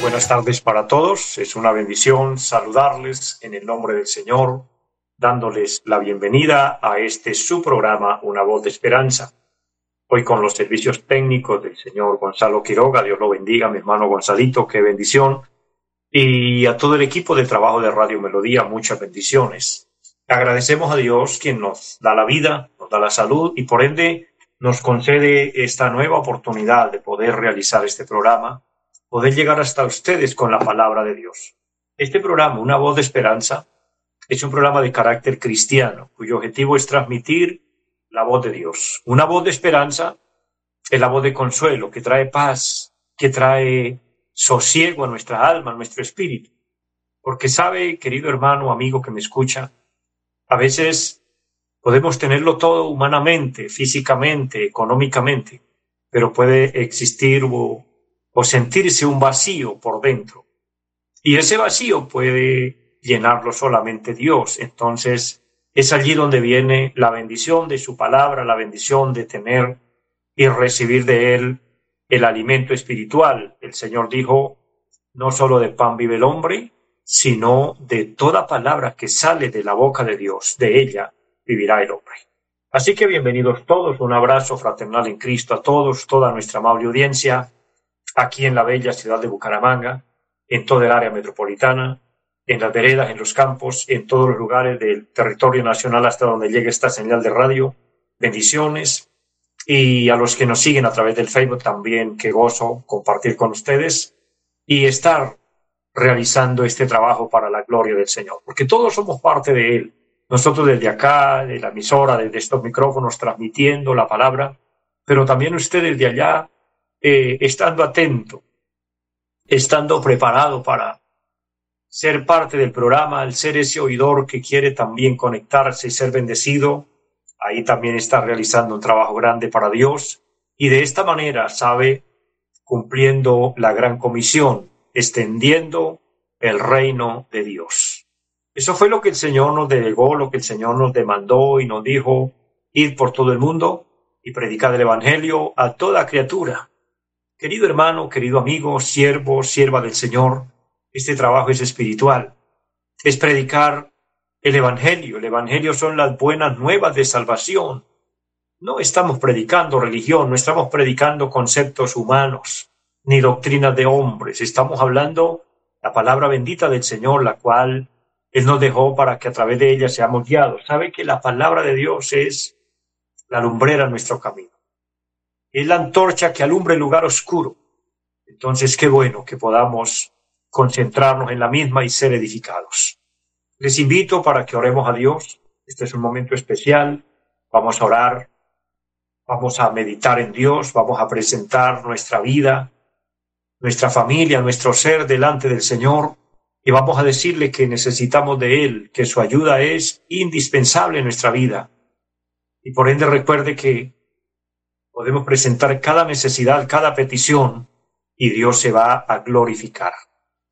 Buenas tardes para todos. Es una bendición saludarles en el nombre del Señor, dándoles la bienvenida a este su programa, Una voz de esperanza. Hoy con los servicios técnicos del señor Gonzalo Quiroga, Dios lo bendiga, mi hermano Gonzalito, qué bendición. Y a todo el equipo de trabajo de Radio Melodía, muchas bendiciones. Agradecemos a Dios quien nos da la vida, nos da la salud y por ende nos concede esta nueva oportunidad de poder realizar este programa poder llegar hasta ustedes con la palabra de Dios. Este programa, Una voz de esperanza, es un programa de carácter cristiano, cuyo objetivo es transmitir la voz de Dios. Una voz de esperanza es la voz de consuelo, que trae paz, que trae sosiego a nuestra alma, a nuestro espíritu. Porque sabe, querido hermano, amigo que me escucha, a veces podemos tenerlo todo humanamente, físicamente, económicamente, pero puede existir sentirse un vacío por dentro. Y ese vacío puede llenarlo solamente Dios. Entonces es allí donde viene la bendición de su palabra, la bendición de tener y recibir de Él el alimento espiritual. El Señor dijo, no solo de pan vive el hombre, sino de toda palabra que sale de la boca de Dios, de ella vivirá el hombre. Así que bienvenidos todos, un abrazo fraternal en Cristo a todos, toda nuestra amable audiencia aquí en la bella ciudad de Bucaramanga, en toda el área metropolitana, en las veredas, en los campos, en todos los lugares del territorio nacional hasta donde llegue esta señal de radio. Bendiciones. Y a los que nos siguen a través del Facebook también, qué gozo compartir con ustedes y estar realizando este trabajo para la gloria del Señor, porque todos somos parte de Él. Nosotros desde acá, de la emisora, desde estos micrófonos, transmitiendo la palabra, pero también ustedes de allá, eh, estando atento, estando preparado para ser parte del programa, al ser ese oidor que quiere también conectarse y ser bendecido, ahí también está realizando un trabajo grande para Dios y de esta manera sabe cumpliendo la gran comisión, extendiendo el reino de Dios. Eso fue lo que el Señor nos delegó, lo que el Señor nos demandó y nos dijo, ir por todo el mundo y predicar el Evangelio a toda criatura. Querido hermano, querido amigo, siervo, sierva del Señor, este trabajo es espiritual. Es predicar el Evangelio. El Evangelio son las buenas nuevas de salvación. No estamos predicando religión, no estamos predicando conceptos humanos, ni doctrinas de hombres. Estamos hablando la palabra bendita del Señor, la cual Él nos dejó para que a través de ella seamos guiados. Sabe que la palabra de Dios es la lumbrera en nuestro camino es la antorcha que alumbra el lugar oscuro. Entonces, qué bueno que podamos concentrarnos en la misma y ser edificados. Les invito para que oremos a Dios. Este es un momento especial. Vamos a orar, vamos a meditar en Dios, vamos a presentar nuestra vida, nuestra familia, nuestro ser delante del Señor y vamos a decirle que necesitamos de Él, que su ayuda es indispensable en nuestra vida. Y por ende recuerde que podemos presentar cada necesidad, cada petición, y Dios se va a glorificar.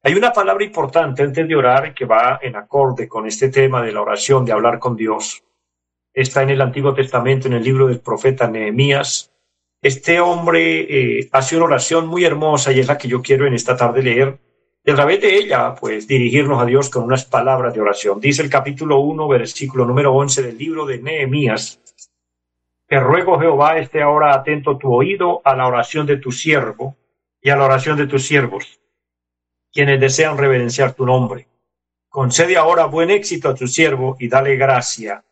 Hay una palabra importante antes de orar que va en acorde con este tema de la oración, de hablar con Dios. Está en el Antiguo Testamento, en el libro del profeta Nehemías. Este hombre eh, hace una oración muy hermosa y es la que yo quiero en esta tarde leer. Y a través de ella, pues, dirigirnos a Dios con unas palabras de oración. Dice el capítulo 1, versículo número 11 del libro de Nehemías. Te ruego, Jehová, esté ahora atento tu oído a la oración de tu siervo y a la oración de tus siervos, quienes desean reverenciar tu nombre. Concede ahora buen éxito a tu siervo y dale gracia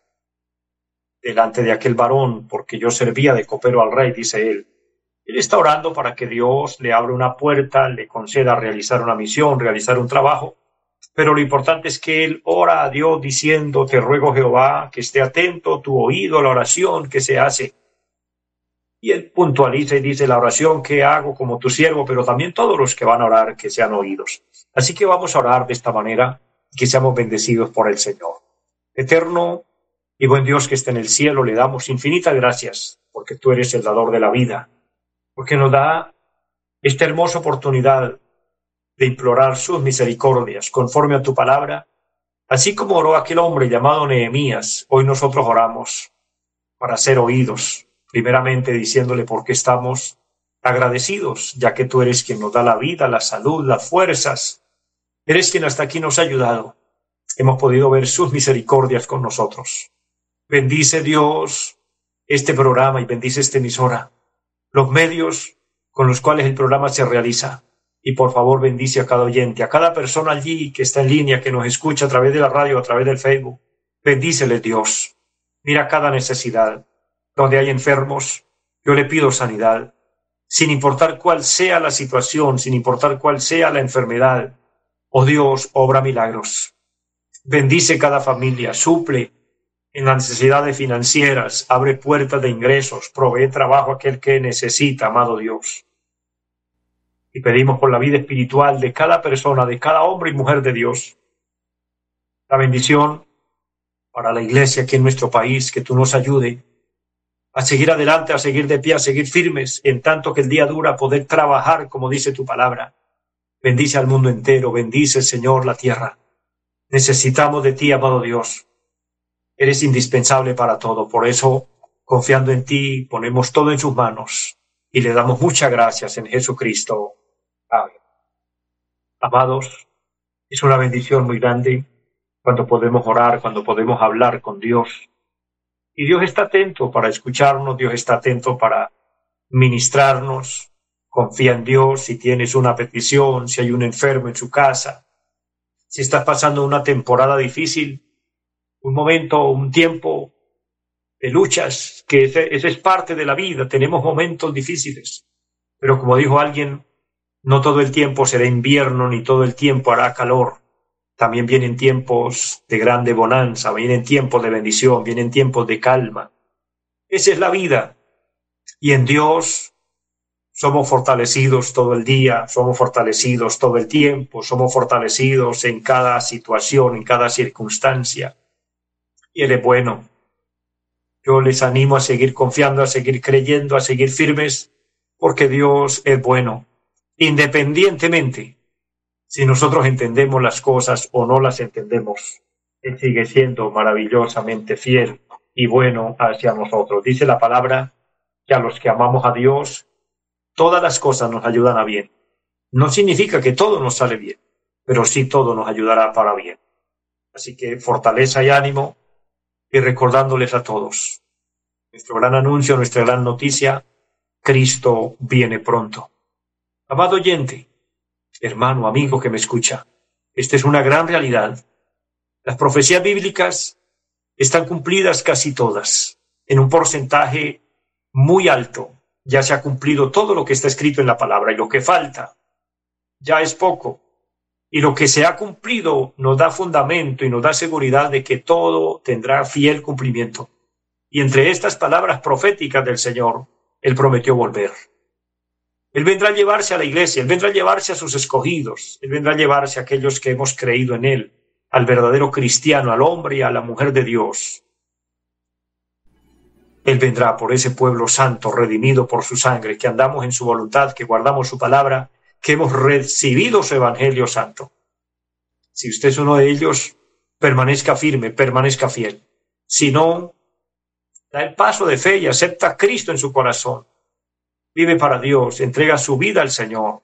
delante de aquel varón, porque yo servía de copero al rey, dice él. Él está orando para que Dios le abra una puerta, le conceda realizar una misión, realizar un trabajo, pero lo importante es que él ora a Dios diciendo, te ruego Jehová que esté atento tu oído a la oración que se hace. Y él puntualiza y dice la oración que hago como tu siervo, pero también todos los que van a orar que sean oídos. Así que vamos a orar de esta manera que seamos bendecidos por el Señor. Eterno y buen Dios que está en el cielo, le damos infinitas gracias porque tú eres el dador de la vida, porque nos da esta hermosa oportunidad de implorar sus misericordias conforme a tu palabra, así como oró aquel hombre llamado Nehemías, hoy nosotros oramos para ser oídos, primeramente diciéndole por qué estamos agradecidos, ya que tú eres quien nos da la vida, la salud, las fuerzas, eres quien hasta aquí nos ha ayudado. Hemos podido ver sus misericordias con nosotros. Bendice Dios este programa y bendice esta emisora, los medios con los cuales el programa se realiza. Y por favor bendice a cada oyente, a cada persona allí que está en línea, que nos escucha a través de la radio, a través del Facebook. Bendícele Dios. Mira cada necesidad donde hay enfermos, yo le pido sanidad, sin importar cuál sea la situación, sin importar cuál sea la enfermedad. Oh Dios, obra milagros. Bendice cada familia, suple en las necesidades financieras, abre puertas de ingresos, provee trabajo a aquel que necesita, amado Dios. Y pedimos por la vida espiritual de cada persona, de cada hombre y mujer de Dios, la bendición para la iglesia aquí en nuestro país, que tú nos ayude a seguir adelante, a seguir de pie, a seguir firmes, en tanto que el día dura, poder trabajar como dice tu palabra. Bendice al mundo entero, bendice, Señor, la tierra. Necesitamos de ti, amado Dios. Eres indispensable para todo. Por eso, confiando en ti, ponemos todo en sus manos y le damos muchas gracias en Jesucristo. Amados, es una bendición muy grande cuando podemos orar, cuando podemos hablar con Dios y Dios está atento para escucharnos, Dios está atento para ministrarnos. Confía en Dios si tienes una petición, si hay un enfermo en su casa, si estás pasando una temporada difícil, un momento, un tiempo de luchas, que ese, es parte de la vida, tenemos momentos difíciles. Pero como dijo alguien, no todo el tiempo será invierno ni todo el tiempo hará calor también vienen tiempos de grande bonanza, vienen tiempos de bendición, vienen tiempos de calma. Esa es la vida. Y en Dios somos fortalecidos todo el día, somos fortalecidos todo el tiempo, somos fortalecidos en cada situación, en cada circunstancia. Y Él es bueno. Yo les animo a seguir confiando, a seguir creyendo, a seguir firmes, porque Dios es bueno, independientemente si nosotros entendemos las cosas o no las entendemos, sigue siendo maravillosamente fiel y bueno hacia nosotros. Dice la palabra que a los que amamos a Dios, todas las cosas nos ayudan a bien. No significa que todo nos sale bien, pero sí todo nos ayudará para bien. Así que fortaleza y ánimo y recordándoles a todos. Nuestro gran anuncio, nuestra gran noticia, Cristo viene pronto. Amado oyente, hermano, amigo que me escucha, esta es una gran realidad. Las profecías bíblicas están cumplidas casi todas, en un porcentaje muy alto. Ya se ha cumplido todo lo que está escrito en la palabra y lo que falta ya es poco. Y lo que se ha cumplido nos da fundamento y nos da seguridad de que todo tendrá fiel cumplimiento. Y entre estas palabras proféticas del Señor, Él prometió volver. Él vendrá a llevarse a la iglesia, Él vendrá a llevarse a sus escogidos, Él vendrá a llevarse a aquellos que hemos creído en Él, al verdadero cristiano, al hombre y a la mujer de Dios. Él vendrá por ese pueblo santo, redimido por su sangre, que andamos en su voluntad, que guardamos su palabra, que hemos recibido su evangelio santo. Si usted es uno de ellos, permanezca firme, permanezca fiel. Si no, da el paso de fe y acepta a Cristo en su corazón vive para Dios, entrega su vida al Señor.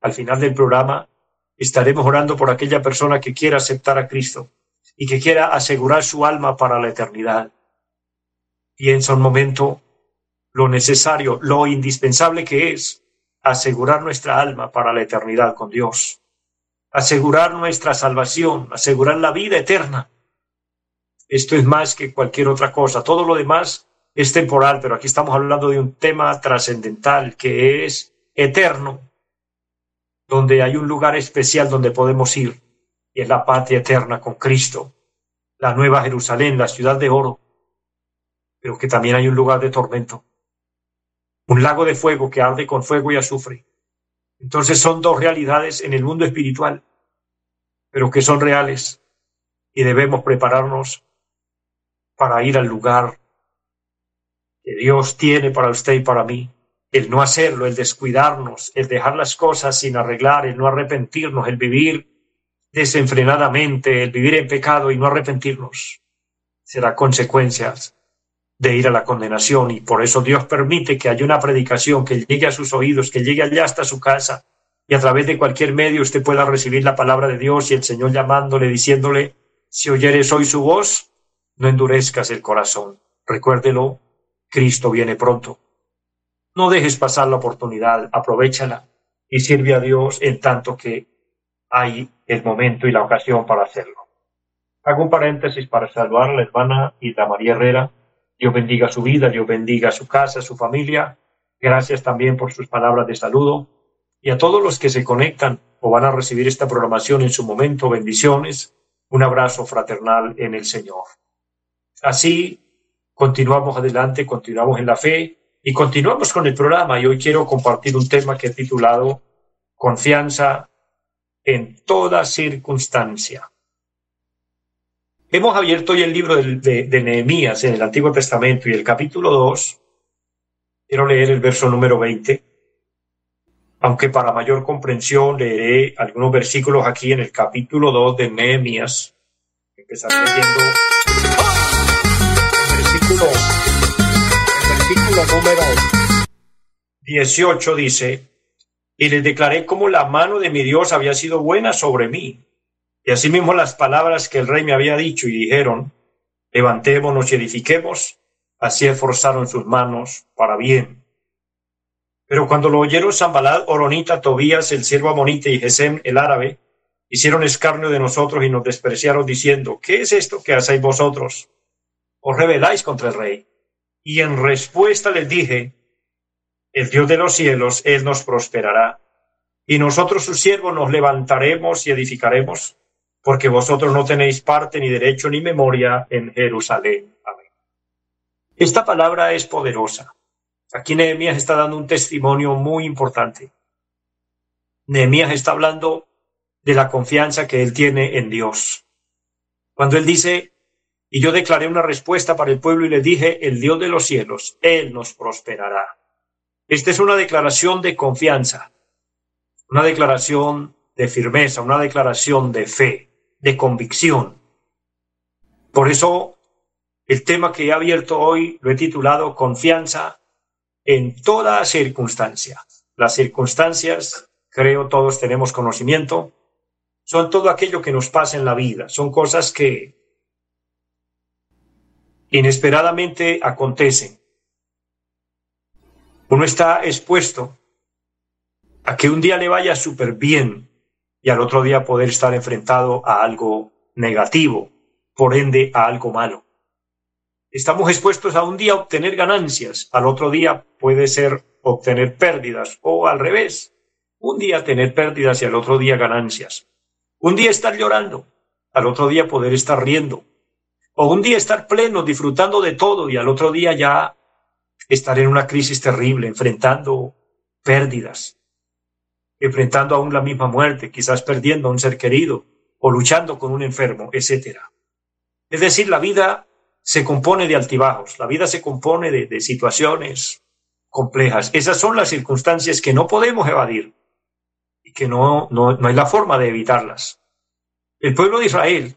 Al final del programa estaremos orando por aquella persona que quiera aceptar a Cristo y que quiera asegurar su alma para la eternidad. Piensa un momento lo necesario, lo indispensable que es asegurar nuestra alma para la eternidad con Dios, asegurar nuestra salvación, asegurar la vida eterna. Esto es más que cualquier otra cosa. Todo lo demás es temporal, pero aquí estamos hablando de un tema trascendental que es eterno, donde hay un lugar especial donde podemos ir, y es la patria eterna con Cristo, la nueva Jerusalén, la ciudad de oro, pero que también hay un lugar de tormento. un lago de fuego que arde con fuego y azufre. Entonces son dos realidades en el mundo espiritual, pero que son reales y debemos prepararnos para ir al lugar que Dios tiene para usted y para mí. El no hacerlo, el descuidarnos, el dejar las cosas sin arreglar, el no arrepentirnos, el vivir desenfrenadamente, el vivir en pecado y no arrepentirnos, será consecuencias de ir a la condenación y por eso Dios permite que haya una predicación que llegue a sus oídos, que llegue allá hasta su casa y a través de cualquier medio usted pueda recibir la palabra de Dios y el Señor llamándole, diciéndole, si oyeres hoy su voz, no endurezcas el corazón. Recuérdelo, Cristo viene pronto. No dejes pasar la oportunidad, aprovechala y sirve a Dios en tanto que hay el momento y la ocasión para hacerlo. Hago un paréntesis para saludar a la hermana Ida María Herrera, Dios bendiga su vida, Dios bendiga su casa, su familia. Gracias también por sus palabras de saludo. Y a todos los que se conectan o van a recibir esta programación en su momento, bendiciones. Un abrazo fraternal en el Señor. Así continuamos adelante, continuamos en la fe y continuamos con el programa. Y hoy quiero compartir un tema que he titulado Confianza en toda circunstancia. Hemos abierto hoy el libro de, Nehemías en el Antiguo Testamento y el capítulo 2. Quiero leer el verso número 20. Aunque para mayor comprensión leeré algunos versículos aquí en el capítulo 2 de Nehemías. Empezaré leyendo versículo, número 18 dice, y les declaré cómo la mano de mi Dios había sido buena sobre mí y asimismo las palabras que el rey me había dicho y dijeron, levantémonos y edifiquemos, así esforzaron sus manos para bien. Pero cuando lo oyeron Zambalad, Oronita, Tobías, el siervo amonita y Gesem, el árabe, hicieron escarnio de nosotros y nos despreciaron diciendo, ¿qué es esto que hacéis vosotros? Os rebeláis contra el rey. Y en respuesta les dije, el Dios de los cielos, Él nos prosperará. Y nosotros, sus siervos, nos levantaremos y edificaremos porque vosotros no tenéis parte ni derecho ni memoria en Jerusalén. Amén. Esta palabra es poderosa. Aquí Nehemías está dando un testimonio muy importante. Nehemías está hablando de la confianza que él tiene en Dios. Cuando él dice, y yo declaré una respuesta para el pueblo y le dije, el Dios de los cielos, Él nos prosperará. Esta es una declaración de confianza, una declaración de firmeza, una declaración de fe de convicción. Por eso el tema que he abierto hoy lo he titulado Confianza en toda circunstancia. Las circunstancias, creo todos tenemos conocimiento, son todo aquello que nos pasa en la vida, son cosas que inesperadamente acontecen. Uno está expuesto a que un día le vaya súper bien y al otro día poder estar enfrentado a algo negativo, por ende a algo malo. Estamos expuestos a un día obtener ganancias, al otro día puede ser obtener pérdidas o al revés, un día tener pérdidas y al otro día ganancias. Un día estar llorando, al otro día poder estar riendo. O un día estar pleno, disfrutando de todo y al otro día ya estar en una crisis terrible, enfrentando pérdidas enfrentando aún la misma muerte, quizás perdiendo a un ser querido o luchando con un enfermo, etc. Es decir, la vida se compone de altibajos, la vida se compone de, situaciones complejas. Esas son las circunstancias que no podemos evadir y que no, no, no hay la forma de evitarlas. El pueblo de Israel,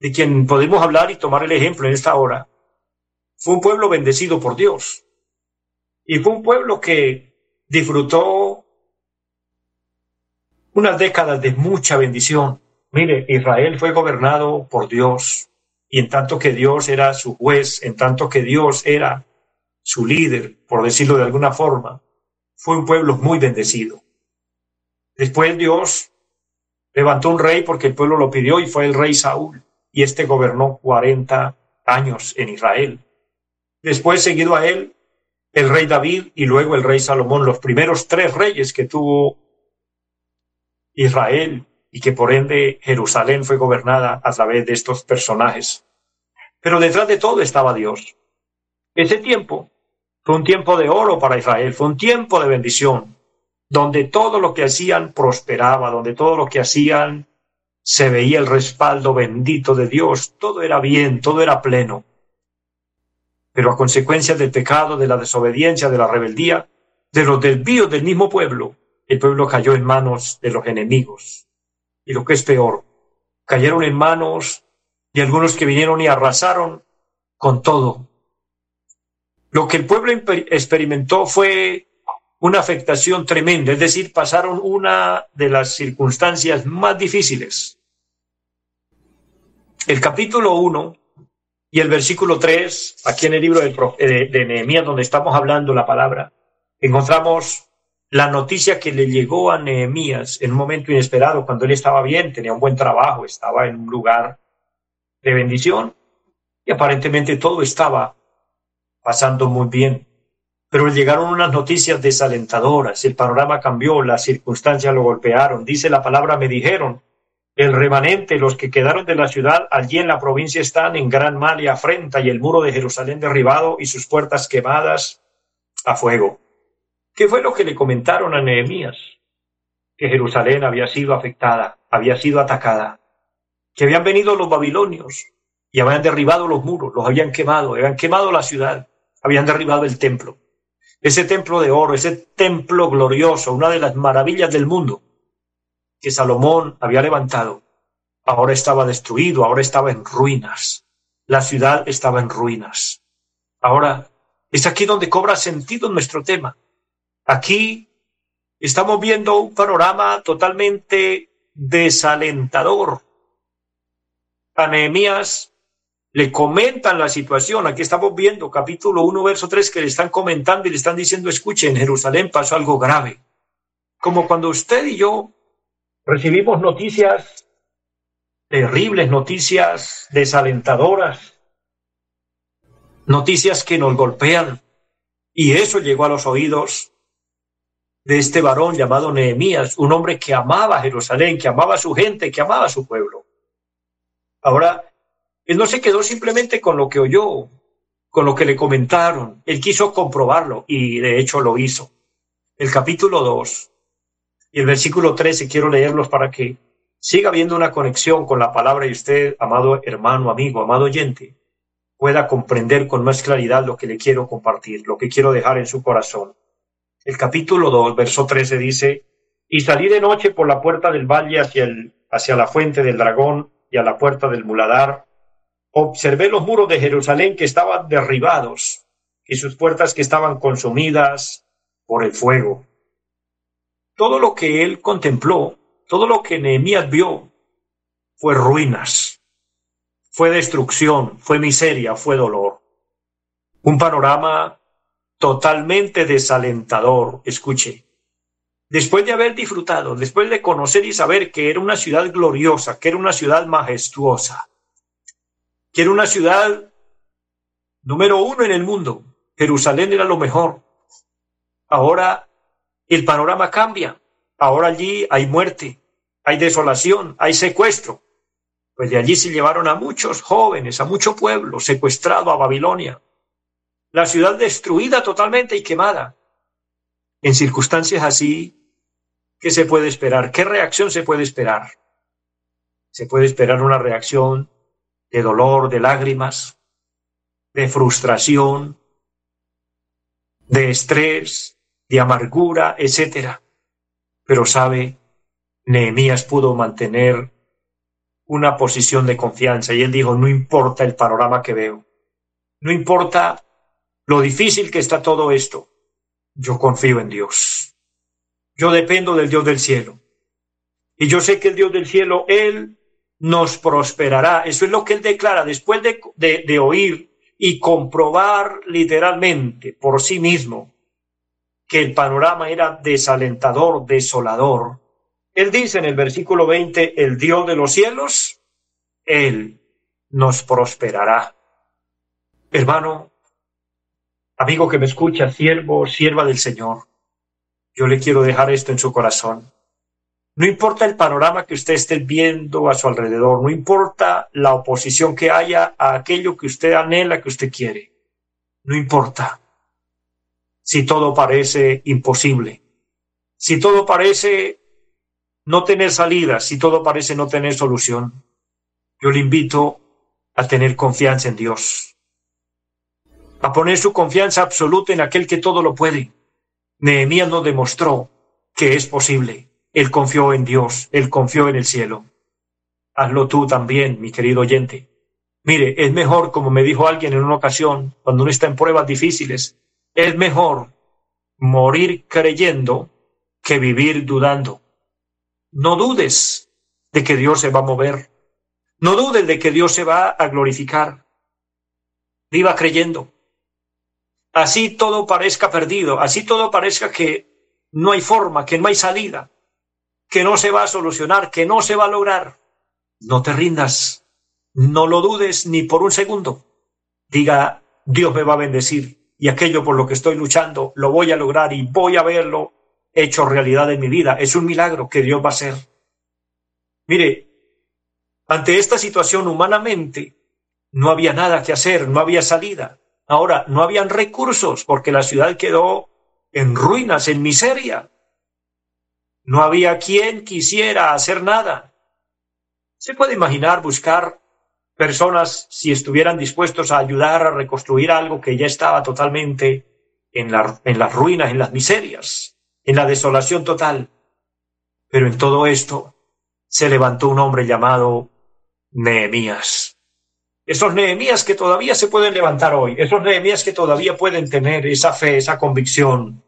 de quien podemos hablar y tomar el ejemplo en esta hora, fue un pueblo bendecido por Dios. Y fue un pueblo que disfrutó unas décadas de mucha bendición. Mire, Israel fue gobernado por Dios y en tanto que Dios era su juez, en tanto que Dios era su líder, por decirlo de alguna forma, fue un pueblo muy bendecido. Después Dios levantó un rey porque el pueblo lo pidió y fue el rey Saúl y este gobernó 40 años en Israel. Después seguido a él el rey David y luego el rey Salomón, los primeros tres reyes que tuvo Israel y que por ende Jerusalén fue gobernada a través de estos personajes. Pero detrás de todo estaba Dios. Ese tiempo Fue un tiempo de oro para Israel, fue un tiempo de bendición, donde todo lo que hacían prosperaba, donde todo lo que hacían se veía el respaldo bendito de Dios, todo era bien, todo era pleno. Pero a consecuencia del pecado, de la desobediencia, de la rebeldía, de los desvíos del mismo pueblo, el pueblo cayó en manos de los enemigos. Y lo que es peor, cayeron en manos de algunos que vinieron y arrasaron con todo. Lo que el pueblo experimentó fue una afectación tremenda, es decir, pasaron una de las circunstancias más difíciles. El capítulo 1 y el versículo 3, aquí en el libro de, de Nehemías, donde estamos hablando la palabra, encontramos la noticia que le llegó a Nehemías en un momento inesperado, cuando él estaba bien, tenía un buen trabajo, estaba en un lugar de bendición y aparentemente todo estaba pasando muy bien. Pero llegaron unas noticias desalentadoras, el panorama cambió, las circunstancias lo golpearon. Dice la palabra, me dijeron, el remanente, los que quedaron de la ciudad allí en la provincia están en gran mal y afrenta y el muro de Jerusalén derribado y sus puertas quemadas a fuego. ¿Qué fue lo que le comentaron a Nehemías? Que Jerusalén había sido afectada, había sido atacada, que habían venido los babilonios y habían derribado los muros, los habían quemado, habían quemado la ciudad, habían derribado el templo. Ese templo de oro, ese templo glorioso, una de las maravillas del mundo que Salomón había levantado, ahora estaba destruido, ahora estaba en ruinas. La ciudad estaba en ruinas. Ahora es aquí donde cobra sentido nuestro tema. Aquí estamos viendo un panorama totalmente desalentador. A Nehemías le comentan la situación. Aquí estamos viendo capítulo 1, verso 3, que le están comentando y le están diciendo, escuche, en Jerusalén pasó algo grave. Como cuando usted y yo recibimos noticias terribles, noticias desalentadoras, noticias que nos golpean. Y eso llegó a los oídos de este varón llamado Nehemías, un hombre que amaba Jerusalén, que amaba a su gente, que amaba a su pueblo. Ahora, él no se quedó simplemente con lo que oyó, con lo que le comentaron. Él quiso comprobarlo y de hecho lo hizo. El capítulo 2 y el versículo 13 quiero leerlos para que siga habiendo una conexión con la palabra y usted, amado hermano, amigo, amado oyente, pueda comprender con más claridad lo que le quiero compartir, lo que quiero dejar en su corazón. El capítulo 2, verso 13 dice, y salí de noche por la puerta del valle hacia, el, hacia la fuente del dragón y a la puerta del muladar. Observé los muros de Jerusalén que estaban derribados y sus puertas que estaban consumidas por el fuego. Todo lo que él contempló, todo lo que Nehemías vio, fue ruinas, fue destrucción, fue miseria, fue dolor. Un panorama totalmente desalentador. Escuche, después de haber disfrutado, después de conocer y saber que era una ciudad gloriosa, que era una ciudad majestuosa, que era una ciudad número uno en el mundo, Jerusalén era lo mejor. Ahora el panorama cambia. Ahora allí hay muerte, hay desolación, hay secuestro. Pues de allí se llevaron a muchos jóvenes, a mucho pueblo secuestrado a Babilonia la ciudad destruida totalmente y quemada. En circunstancias así, ¿qué se puede esperar? ¿Qué reacción se puede esperar? Se puede esperar una reacción de dolor, de lágrimas, de frustración, de estrés, de amargura, etc. Pero sabe, Nehemías pudo mantener una posición de confianza y él dijo, no importa el panorama que veo, no importa lo difícil que está todo esto, yo confío en Dios. Yo dependo del Dios del cielo. Y yo sé que el Dios del cielo, Él nos prosperará. Eso es lo que Él declara después de, de, oír y comprobar literalmente por sí mismo que el panorama era desalentador, desolador. Él dice en el versículo 20, el Dios de los cielos, Él nos prosperará. Hermano, Amigo que me escucha, siervo, sierva del Señor, yo le quiero dejar esto en su corazón. No importa el panorama que usted esté viendo a su alrededor, no importa la oposición que haya a aquello que usted anhela, que usted quiere, no importa. Si todo parece imposible, si todo parece no tener salida, si todo parece no tener solución, yo le invito a tener confianza en Dios, a poner su confianza absoluta en aquel que todo lo puede. Nehemías nos demostró que es posible. Él confió en Dios, él confió en el cielo. Hazlo tú también, mi querido oyente. Mire, es mejor, como me dijo alguien en una ocasión, cuando uno está en pruebas difíciles, es mejor morir creyendo que vivir dudando. No dudes de que Dios se va a mover. No dudes de que Dios se va a glorificar. Viva creyendo. Así todo parezca perdido, así todo parezca que no hay forma, que no hay salida, que no se va a solucionar, que no se va a lograr. No te rindas, no lo dudes ni por un segundo. Diga, Dios me va a bendecir y aquello por lo que estoy luchando lo voy a lograr y voy a verlo hecho realidad en mi vida. Es un milagro que Dios va a hacer. Mire, ante esta situación humanamente no había nada que hacer, no había salida. Ahora, no habían recursos porque la ciudad quedó en ruinas, en miseria. No había quien quisiera hacer nada. Se puede imaginar buscar personas si estuvieran dispuestos a ayudar a reconstruir algo que ya estaba totalmente en, las ruinas, en las miserias en la desolación total. Pero en todo esto se levantó un hombre llamado Nehemías. Esos Nehemías que todavía se pueden levantar hoy, esos Nehemías que todavía pueden tener esa fe, esa convicción.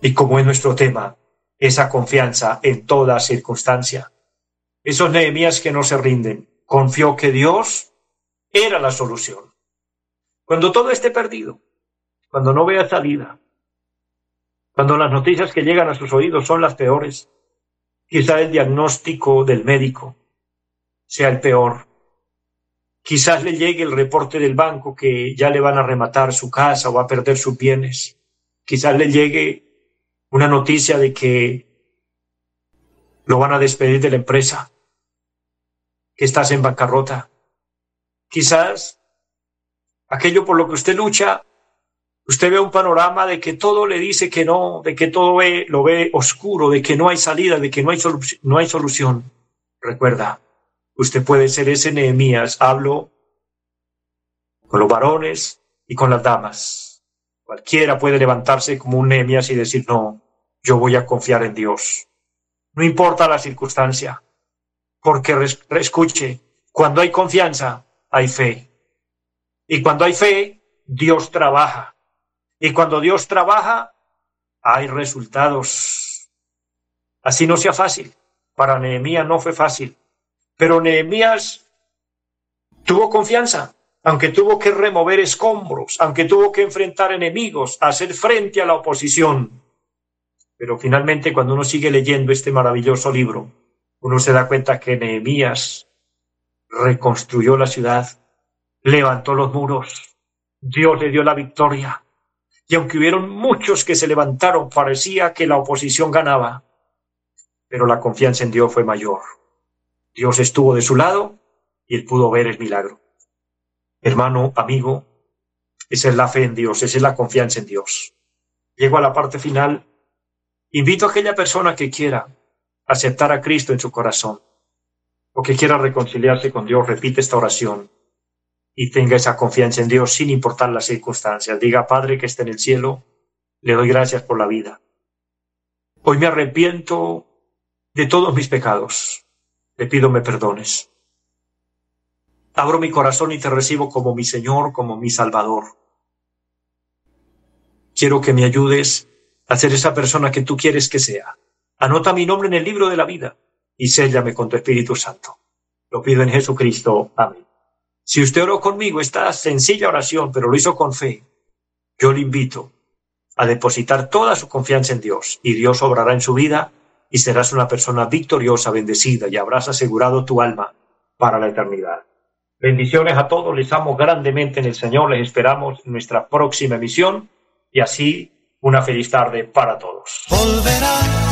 Y como es nuestro tema, esa confianza en toda circunstancia. Esos Nehemías que no se rinden, confió que Dios era la solución. Cuando todo esté perdido, cuando no vea salida, cuando las noticias que llegan a sus oídos son las peores, quizá el diagnóstico del médico sea el peor. Quizás le llegue el reporte del banco que ya le van a rematar su casa o a perder sus bienes. Quizás le llegue una noticia de que lo van a despedir de la empresa, estás en bancarrota. Quizás aquello por lo que usted lucha usted ve un panorama de que todo le dice que no, de que todo ve, lo ve oscuro, de que no hay salida, de que no hay, no hay solución. Recuerda, usted puede ser ese Nehemías. Hablo con los varones y con las damas. Cualquiera puede levantarse como un Nehemías y decir, no, yo voy a confiar en Dios. No importa la circunstancia, porque escuche, cuando hay confianza, hay fe. Y cuando hay fe, Dios trabaja. Y cuando Dios trabaja, hay resultados. Así no sea fácil. Para Nehemías no fue fácil. Pero Nehemías tuvo confianza, aunque tuvo que remover escombros, aunque tuvo que enfrentar enemigos, hacer frente a la oposición. Pero finalmente cuando uno sigue leyendo este maravilloso libro, uno se da cuenta que Nehemías reconstruyó la ciudad, levantó los muros, Dios le dio la victoria, y aunque hubieron muchos que se levantaron, parecía que la oposición ganaba, pero la confianza en Dios fue mayor. Dios estuvo de su lado y él pudo ver el milagro. Hermano, amigo, esa es la fe en Dios, esa es la confianza en Dios. Llego a la parte final. Invito a aquella persona que quiera aceptar a Cristo en su corazón o que quiera reconciliarse con Dios, repite esta oración y tenga esa confianza en Dios sin importar las circunstancias. Diga, Padre que esté en el cielo, le doy gracias por la vida. Hoy me arrepiento de todos mis pecados. Le pido me perdones. Abro mi corazón y te recibo como mi Señor, como mi Salvador. Quiero que me ayudes a ser esa persona que tú quieres que sea. Anota mi nombre en el libro de la vida y séllame con tu Espíritu Santo. Lo pido en Jesucristo. Amén. Si usted oró conmigo esta sencilla oración, pero lo hizo con fe, yo le invito a depositar toda su confianza en Dios y Dios obrará en su vida y serás una persona victoriosa, bendecida y habrás asegurado tu alma para la eternidad. Bendiciones a todos, les amo grandemente en el Señor, les esperamos en nuestra próxima emisión y así una feliz tarde para todos. Volverá,